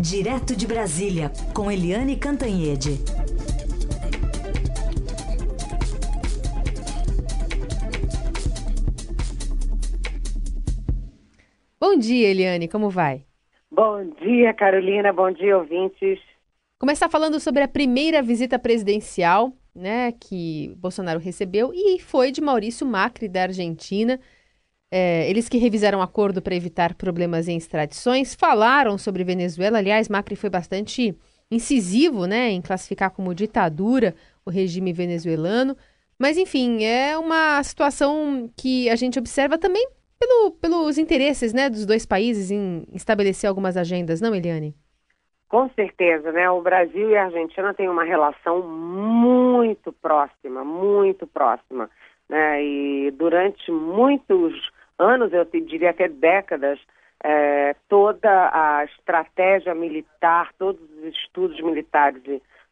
Direto de Brasília, com Eliane Cantanhede. Bom dia, Eliane, como vai? Bom dia, Carolina, bom dia, ouvintes. Começar falando sobre a primeira visita presidencial, né, que Bolsonaro recebeu e foi de Maurício Macri da Argentina. É, eles que revisaram o acordo para evitar problemas em extradições, falaram sobre Venezuela. Aliás, Macri foi bastante incisivo né, em classificar como ditadura o regime venezuelano. Mas, enfim, é uma situação que a gente observa também pelo, pelos interesses né, dos dois países em estabelecer algumas agendas, não, Eliane? Com certeza, né? O Brasil e a Argentina têm uma relação muito próxima, muito próxima. Né? E durante muitos anos, eu diria até décadas, é, toda a estratégia militar, todos os estudos militares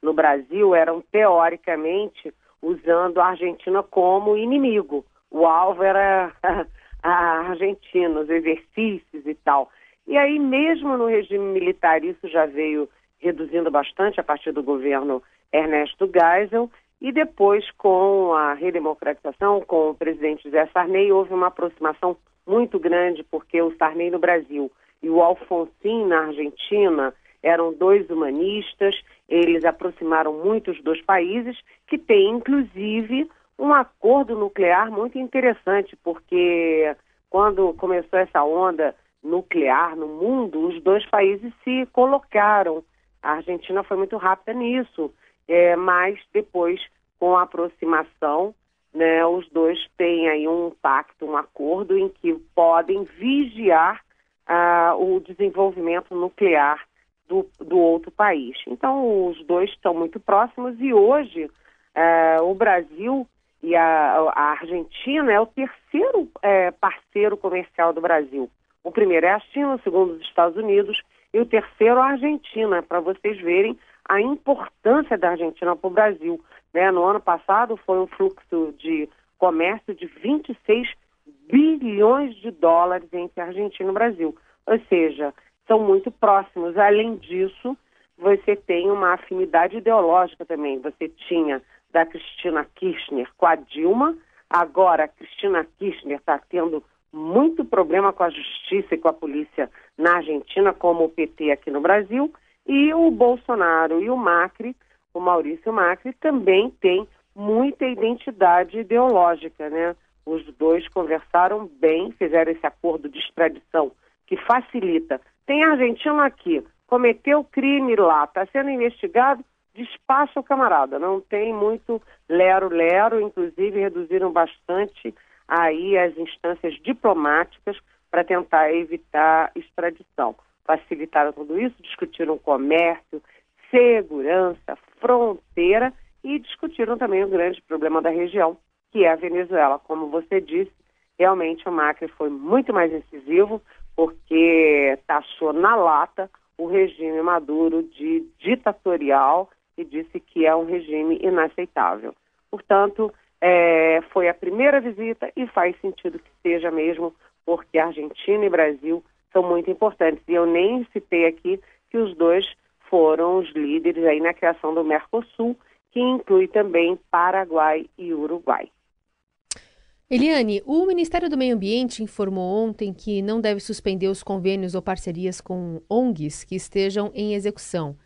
no Brasil eram teoricamente usando a Argentina como inimigo. O alvo era a Argentina, os exercícios e tal. E aí, mesmo no regime militar, isso já veio reduzindo bastante a partir do governo Ernesto Geisel, e depois, com a redemocratização, com o presidente José Sarney, houve uma aproximação muito grande, porque o Sarney no Brasil e o Alfonsin na Argentina eram dois humanistas, eles aproximaram muito os dois países, que têm, inclusive, um acordo nuclear muito interessante, porque quando começou essa onda nuclear no mundo, os dois países se colocaram. A Argentina foi muito rápida nisso é, mas depois, com a aproximação, né, os dois têm aí um pacto, um acordo em que podem vigiar uh, o desenvolvimento nuclear do, do outro país. Então, os dois estão muito próximos e hoje uh, o Brasil e a, a, Argentina é o terceiro é, parceiro comercial do Brasil. O primeiro é a China, o segundo os Estados Unidos e o terceiro a Argentina, para vocês verem a importância da Argentina para o Brasil. Né? No ano passado foi um fluxo de comércio de 26 bilhões de dólares entre Argentina e Brasil. Ou seja, são muito próximos. Além disso, você tem uma afinidade ideológica também. Você tinha da Cristina Kirchner com a Dilma, agora a Cristina Kirchner está tendo muito problema com a justiça e com a polícia na Argentina, como o PT aqui no Brasil, e o Bolsonaro e o Macri, o Maurício Macri, também têm muita identidade ideológica, né? Os dois conversaram bem, fizeram esse acordo de extradição que facilita. Tem argentino aqui, cometeu crime lá, está sendo investigado, despacha o camarada. Não tem muito lero-lero, inclusive reduziram bastante aí as instâncias diplomáticas para tentar evitar extradição facilitaram tudo isso, discutiram comércio, segurança, fronteira e discutiram também o grande problema da região, que é a Venezuela. Como você disse, realmente o Macri foi muito mais incisivo, porque taxou na lata o regime Maduro de ditatorial e disse que é um regime inaceitável. Portanto, é, foi a primeira visita e faz sentido que seja mesmo, porque Argentina e Brasil são muito importantes. E eu nem citei aqui que os dois foram os líderes aí na criação do Mercosul, que inclui também Paraguai e Uruguai. Eliane, o Ministério do Meio Ambiente informou ontem que não deve suspender os convênios ou parcerias com ONGs que estejam em execução.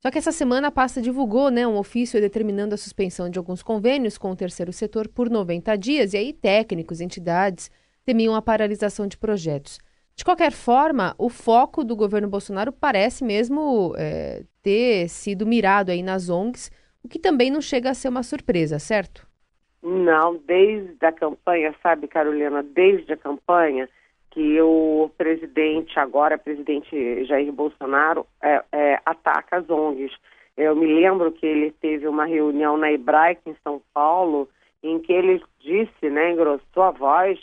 Só que essa semana a pasta divulgou né, um ofício determinando a suspensão de alguns convênios com o terceiro setor por 90 dias, e aí técnicos, entidades temiam a paralisação de projetos. De qualquer forma, o foco do governo Bolsonaro parece mesmo é, ter sido mirado aí nas ONGs, o que também não chega a ser uma surpresa, certo? Não, desde a campanha, sabe, Carolina, desde a campanha que o presidente, agora presidente Jair Bolsonaro, é, é, ataca as ONGs. Eu me lembro que ele teve uma reunião na Hebraica, em São Paulo, em que ele disse, né, engrossou a voz,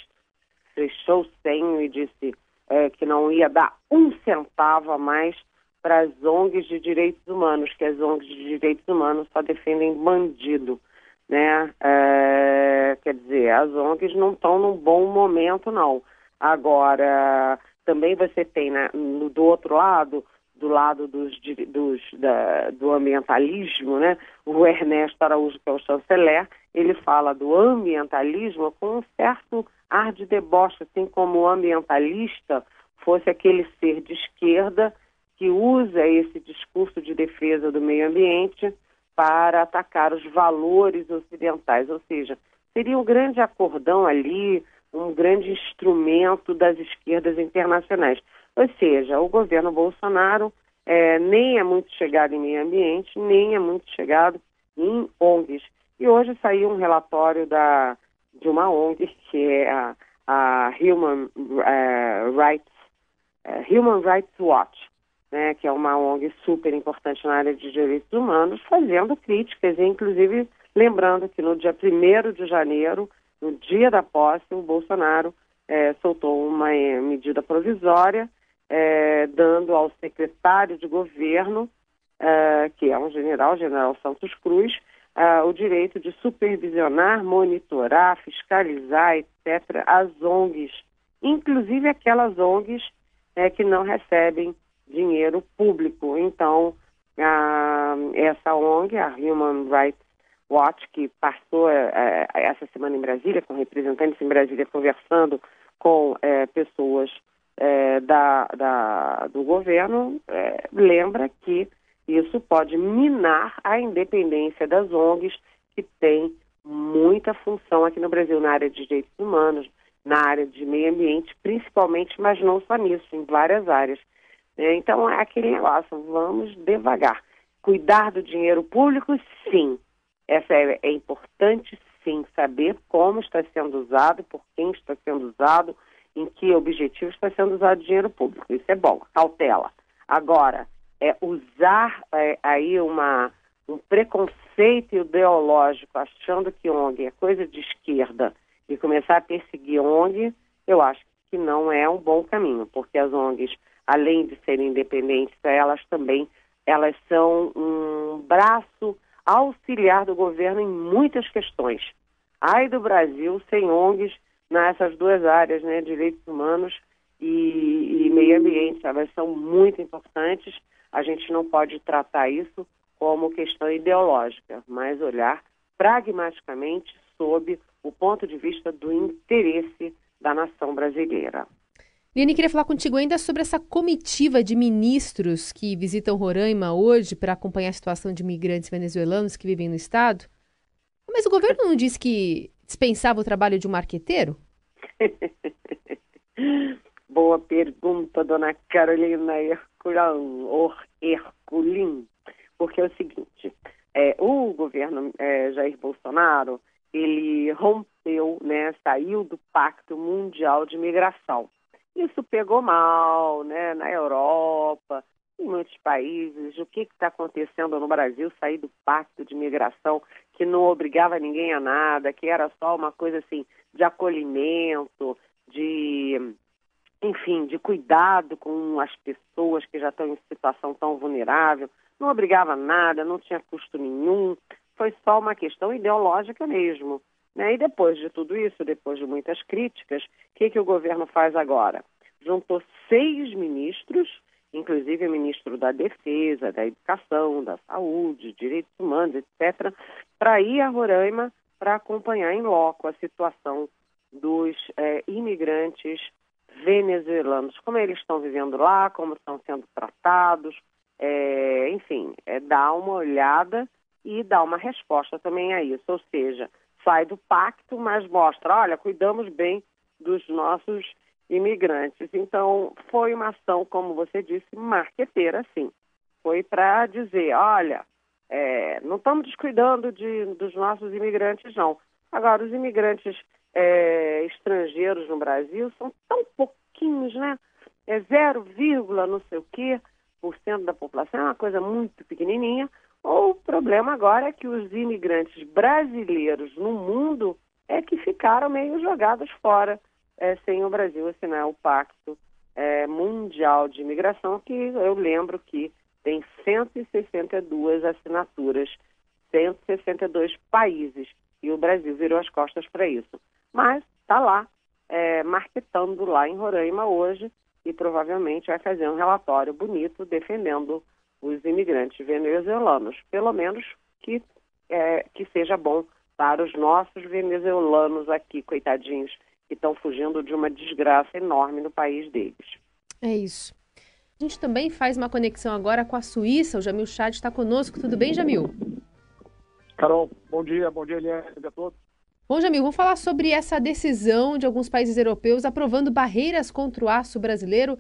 fechou o senho e disse é, que não ia dar um centavo a mais para as ONGs de direitos humanos, que as ONGs de direitos humanos só defendem bandido, né? É, quer dizer, as ONGs não estão num bom momento, não. Agora, também você tem né, no, do outro lado do lado dos, dos, da, do ambientalismo, né? o Ernesto Araújo, que é o chanceler, ele fala do ambientalismo com um certo ar de deboche, assim como o ambientalista fosse aquele ser de esquerda que usa esse discurso de defesa do meio ambiente para atacar os valores ocidentais, ou seja, seria um grande acordão ali, um grande instrumento das esquerdas internacionais. Ou seja, o governo Bolsonaro é, nem é muito chegado em meio ambiente, nem é muito chegado em ONGs. E hoje saiu um relatório da, de uma ONG, que é a, a Human, uh, Rights, uh, Human Rights Watch, né, que é uma ONG super importante na área de direitos humanos, fazendo críticas, e inclusive lembrando que no dia 1 de janeiro, no dia da posse, o Bolsonaro é, soltou uma é, medida provisória é, dando ao secretário de governo, que é um general, general Santos Cruz, é, o direito de supervisionar, monitorar, fiscalizar, etc., as ONGs, inclusive aquelas ONGs é, que não recebem dinheiro público. Então, essa ONG, a Human Rights Watch, que passou é, essa semana em Brasília, com representantes em Brasília, conversando com é, pessoas é, da, da, do governo, é, lembra que isso pode minar a independência das ONGs, que tem muita função aqui no Brasil na área de direitos humanos, na área de meio ambiente, principalmente, mas não só nisso, em várias áreas. É, então, é aquele negócio, vamos devagar. Cuidar do dinheiro público, sim. Essa é, é importante, sim, saber como está sendo usado, por quem está sendo usado, em que objetivo está sendo usado dinheiro público. Isso é bom, cautela. Agora, é usar é, aí uma, um preconceito ideológico, achando que ONG é coisa de esquerda, e começar a perseguir ONG, eu acho que não é um bom caminho, porque as ONGs além de serem independentes, elas também elas são um braço auxiliar do governo em muitas questões. Ai do Brasil sem ONGs nessas duas áreas, né, direitos humanos e, e meio ambiente, elas são muito importantes. A gente não pode tratar isso como questão ideológica, mas olhar pragmaticamente sob o ponto de vista do interesse da nação brasileira. Liane, queria falar contigo ainda sobre essa comitiva de ministros que visitam Roraima hoje para acompanhar a situação de imigrantes venezuelanos que vivem no estado. Mas o governo não disse que dispensava o trabalho de um marqueteiro? Boa pergunta, dona Carolina Herculin. Porque é o seguinte, é, o governo é, Jair Bolsonaro, ele rompeu, né, saiu do Pacto Mundial de Migração. Isso pegou mal, né, na Europa, em muitos países. O que está acontecendo no Brasil? Sair do pacto de migração que não obrigava ninguém a nada, que era só uma coisa assim de acolhimento, de enfim, de cuidado com as pessoas que já estão em situação tão vulnerável, não obrigava nada, não tinha custo nenhum, foi só uma questão ideológica mesmo. Né? E depois de tudo isso, depois de muitas críticas, o que, que o governo faz agora? Juntou seis ministros, inclusive o ministro da Defesa, da Educação, da Saúde, Direitos Humanos, etc., para ir a Roraima para acompanhar em loco a situação dos é, imigrantes venezuelanos, como eles estão vivendo lá, como estão sendo tratados, é, enfim, é, dar uma olhada e dar uma resposta também a isso. Ou seja, sai do pacto, mas mostra, olha, cuidamos bem dos nossos imigrantes. Então, foi uma ação, como você disse, marqueteira, sim. Foi para dizer, olha, é, não estamos descuidando de, dos nossos imigrantes, não. Agora, os imigrantes é, estrangeiros no Brasil são tão pouquinhos, né? É 0, não sei o quê por cento da população, é uma coisa muito pequenininha. O problema agora é que os imigrantes brasileiros no mundo é que ficaram meio jogados fora é, sem o Brasil assinar o Pacto é, Mundial de Imigração, que eu lembro que tem 162 assinaturas, 162 países, e o Brasil virou as costas para isso. Mas está lá, é, marketando lá em Roraima hoje, e provavelmente vai fazer um relatório bonito defendendo os imigrantes venezuelanos, pelo menos que, é, que seja bom para os nossos venezuelanos aqui, coitadinhos, que estão fugindo de uma desgraça enorme no país deles. É isso. A gente também faz uma conexão agora com a Suíça. O Jamil Chad está conosco. Tudo bem, Jamil? Carol, bom dia, bom dia, Eliane, a todos. Bom, Jamil, vamos falar sobre essa decisão de alguns países europeus aprovando barreiras contra o aço brasileiro.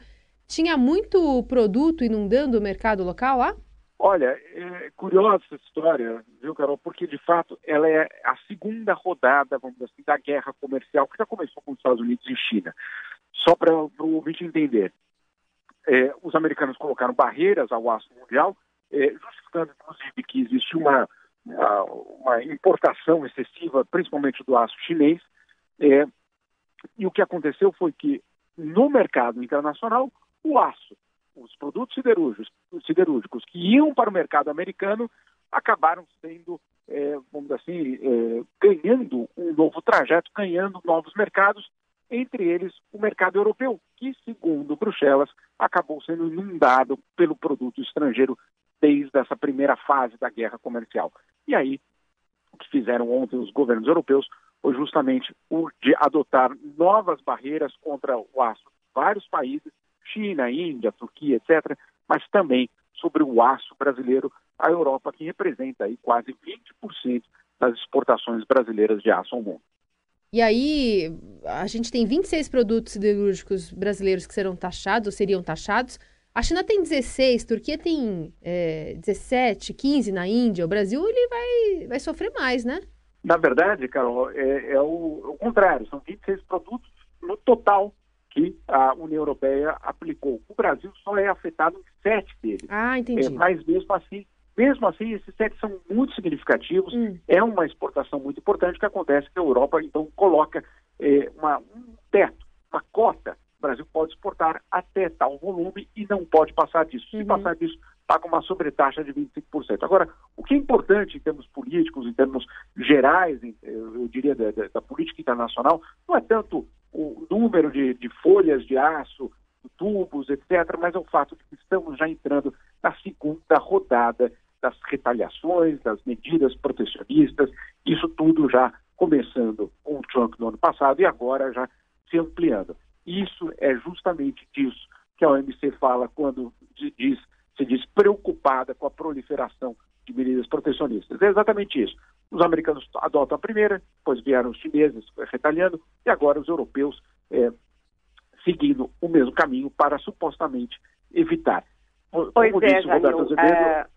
Tinha muito produto inundando o mercado local lá? Olha, é curiosa essa história, viu, Carol? Porque, de fato, ela é a segunda rodada, vamos dizer assim, da guerra comercial, que já começou com os Estados Unidos e China. Só para o ouvinte entender, é, os americanos colocaram barreiras ao aço mundial, é, justificando, inclusive, que existe uma uma importação excessiva, principalmente do aço chinês. É, e o que aconteceu foi que no mercado internacional, o aço, os produtos siderúrgicos, siderúrgicos que iam para o mercado americano acabaram sendo, é, vamos dizer assim, é, ganhando um novo trajeto, ganhando novos mercados, entre eles o mercado europeu, que, segundo Bruxelas, acabou sendo inundado pelo produto estrangeiro desde essa primeira fase da guerra comercial. E aí, o que fizeram ontem os governos europeus foi justamente o de adotar novas barreiras contra o aço vários países, China, Índia, Turquia, etc., mas também sobre o aço brasileiro, a Europa, que representa aí quase 20% das exportações brasileiras de aço ao mundo. E aí, a gente tem 26 produtos siderúrgicos brasileiros que serão taxados, ou seriam taxados, a China tem 16, Turquia tem é, 17, 15 na Índia. O Brasil ele vai, vai sofrer mais, né? Na verdade, Carol, é, é o, é o contrário. São 26 produtos no total que a União Europeia aplicou. O Brasil só é afetado em sete deles. Ah, entendi. É, mas mesmo assim, mesmo assim, esses sete são muito significativos. Hum. É uma exportação muito importante que acontece que a Europa então coloca é, uma, um teto, uma cota o Brasil pode exportar até tal volume e não pode passar disso. Se uhum. passar disso, paga uma sobretaxa de 25%. Agora, o que é importante em termos políticos, em termos gerais, eu diria da, da política internacional, não é tanto o número de, de folhas de aço, tubos, etc., mas é o fato de que estamos já entrando na segunda rodada das retaliações, das medidas protecionistas, isso tudo já começando com o Trump no ano passado e agora já se ampliando. Isso é justamente disso que a OMC fala quando diz, se diz preocupada com a proliferação de medidas protecionistas. É exatamente isso. Os americanos adotam a primeira, depois vieram os chineses retalhando, e agora os europeus é, seguindo o mesmo caminho para supostamente evitar. Pois Como é, disse, Jamil, é,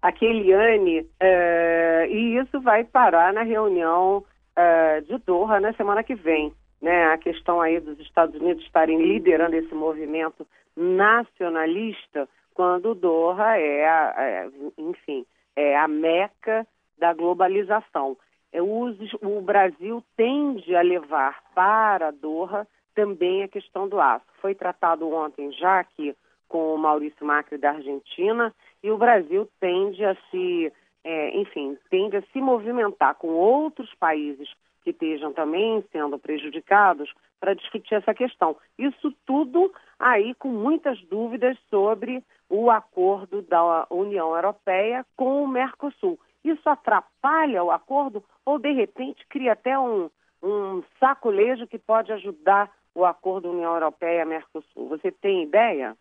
a Keliane, é, e isso vai parar na reunião é, de Doha na semana que vem né, a questão aí dos Estados Unidos estarem liderando esse movimento nacionalista, quando Doha é, a, é enfim, é a meca da globalização. É, o, Brasil tende a levar para Doha também a questão do aço. Foi tratado ontem já aqui com o Maurício Macri da Argentina e o Brasil tende a se, é, enfim, tende a se movimentar com outros países que estejam também sendo prejudicados para discutir essa questão. Isso tudo aí com muitas dúvidas sobre o acordo da União Europeia com o Mercosul. Isso atrapalha o acordo ou, de repente, cria até um, um sacolejo que pode ajudar o acordo União Europeia-Mercosul? Você tem ideia?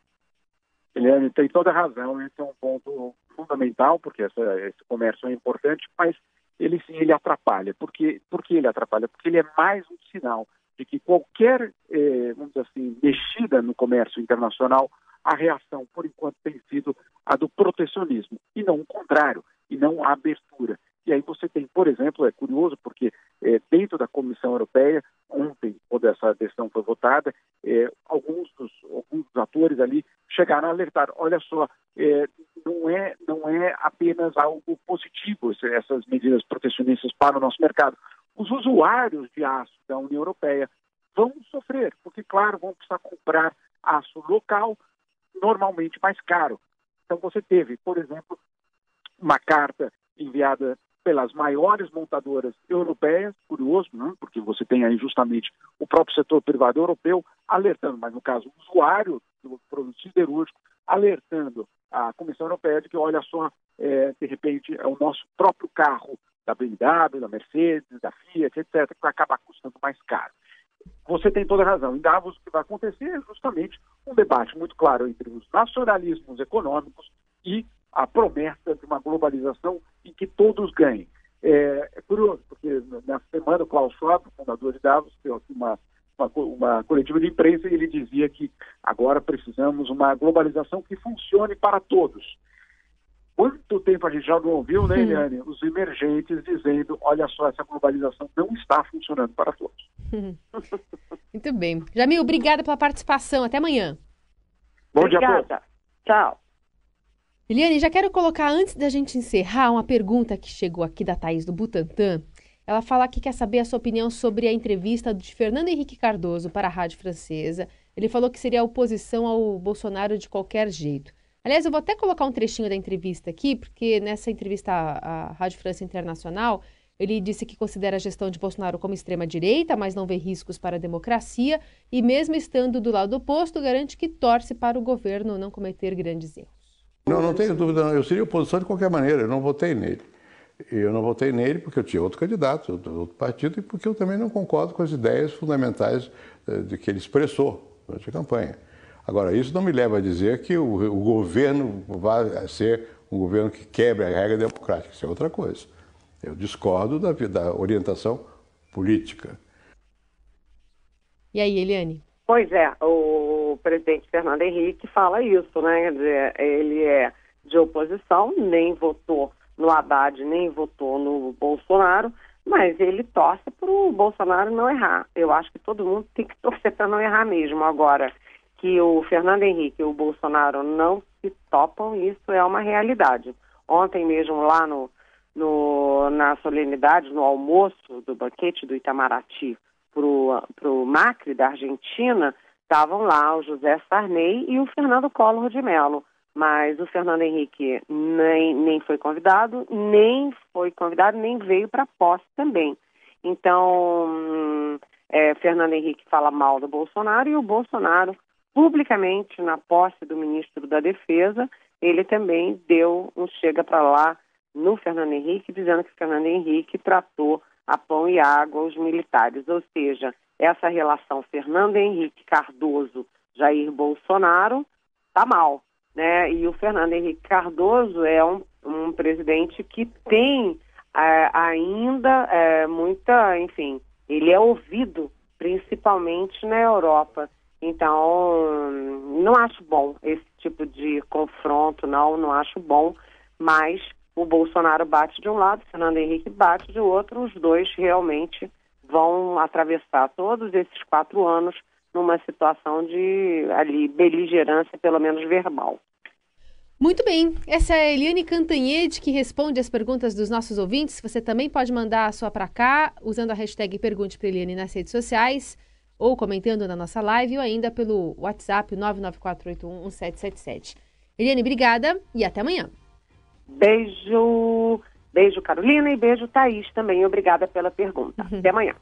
Eliane, tem toda a razão. Esse é um ponto fundamental, porque esse comércio é importante, mas ele ele atrapalha. Por que, por que ele atrapalha? Porque ele é mais um sinal de que qualquer, eh, vamos dizer assim, mexida no comércio internacional, a reação, por enquanto, tem sido a do protecionismo, e não o contrário, e não a abertura. E aí você tem, por exemplo, é curioso porque é, dentro da Comissão Europeia, ontem, quando essa decisão foi votada, é, alguns, dos, alguns dos atores ali chegaram a alertar, olha só, é, não, é, não é apenas algo positivo essas medidas protecionistas para o nosso mercado. Os usuários de aço da União Europeia vão sofrer, porque, claro, vão precisar comprar aço local, normalmente mais caro. Então, você teve, por exemplo, uma carta enviada pelas maiores montadoras europeias, curioso, né? porque você tem aí justamente o próprio setor privado europeu alertando, mas no caso o usuário do produto siderúrgico alertando a Comissão Europeia de que, olha só, é, de repente é o nosso próprio carro da BMW, da Mercedes, da Fiat, etc., que vai acabar custando mais caro. Você tem toda a razão. Em Davos, o que vai acontecer é justamente um debate muito claro entre os nacionalismos econômicos e a promessa de uma globalização em que todos ganhem. É, é curioso, porque na semana o Klaus Schwab, fundador de Davos, fez uma, uma, uma coletiva de imprensa e ele dizia que agora precisamos uma globalização que funcione para todos. Quanto tempo a gente já não ouviu, né, Eliane? Os emergentes dizendo: olha só, essa globalização não está funcionando para todos. Muito bem. Jamil, obrigada pela participação. Até amanhã. Bom Obrigada. dia a Tchau. Eliane, já quero colocar, antes da gente encerrar, uma pergunta que chegou aqui da Thaís do Butantan. Ela fala que quer saber a sua opinião sobre a entrevista de Fernando Henrique Cardoso para a Rádio Francesa. Ele falou que seria oposição ao Bolsonaro de qualquer jeito. Aliás, eu vou até colocar um trechinho da entrevista aqui, porque nessa entrevista à, Rádio França Internacional, ele disse que considera a gestão de Bolsonaro como extrema-direita, mas não vê riscos para a democracia, e mesmo estando do lado oposto, garante que torce para o governo não cometer grandes erros. Não, não tenho dúvida. Não. Eu seria oposição de qualquer maneira. Eu não votei nele. Eu não votei nele porque eu tinha outro candidato, outro partido, e porque eu também não concordo com as ideias fundamentais eh, de que ele expressou durante a campanha. Agora, isso não me leva a dizer que o, o governo vai ser um governo que quebre a regra democrática. Isso é outra coisa. Eu discordo da, da orientação política. E aí, Eliane? Pois é, o presidente Fernando Henrique fala isso, né? Ele é de oposição, nem votou no Haddad, nem votou no Bolsonaro, mas ele torce para o Bolsonaro não errar. Eu acho que todo mundo tem que torcer para não errar mesmo. Agora, que o Fernando Henrique e o Bolsonaro não se topam, isso é uma realidade. Ontem mesmo, lá no, no na solenidade, no almoço do banquete do Itamaraty, para o Macri da Argentina, estavam lá o José Sarney e o Fernando Collor de Mello. Mas o Fernando Henrique nem, nem foi convidado, nem foi convidado, nem veio para a posse também. Então, é, Fernando Henrique fala mal do Bolsonaro e o Bolsonaro, publicamente, na posse do ministro da Defesa, ele também deu um chega para lá no Fernando Henrique, dizendo que Fernando Henrique tratou a pão e água os militares. Ou seja, essa relação Fernando Henrique Cardoso, Jair Bolsonaro, está mal. Né? E o Fernando Henrique Cardoso é um, um presidente que tem é, ainda é, muita, enfim, ele é ouvido principalmente na Europa. Então, não acho bom esse tipo de confronto, não, não acho bom, mas o Bolsonaro bate de um lado, Fernando Henrique bate de outro, os dois realmente vão atravessar todos esses quatro anos numa situação de ali beligerância, pelo menos verbal. Muito bem, essa é a Eliane Cantanhede que responde as perguntas dos nossos ouvintes. Você também pode mandar a sua para cá usando a hashtag Pergunte para Eliane nas redes sociais ou comentando na nossa live ou ainda pelo WhatsApp 994811777. Eliane, obrigada e até amanhã. Beijo, beijo Carolina e beijo Thaís também. Obrigada pela pergunta. Até amanhã.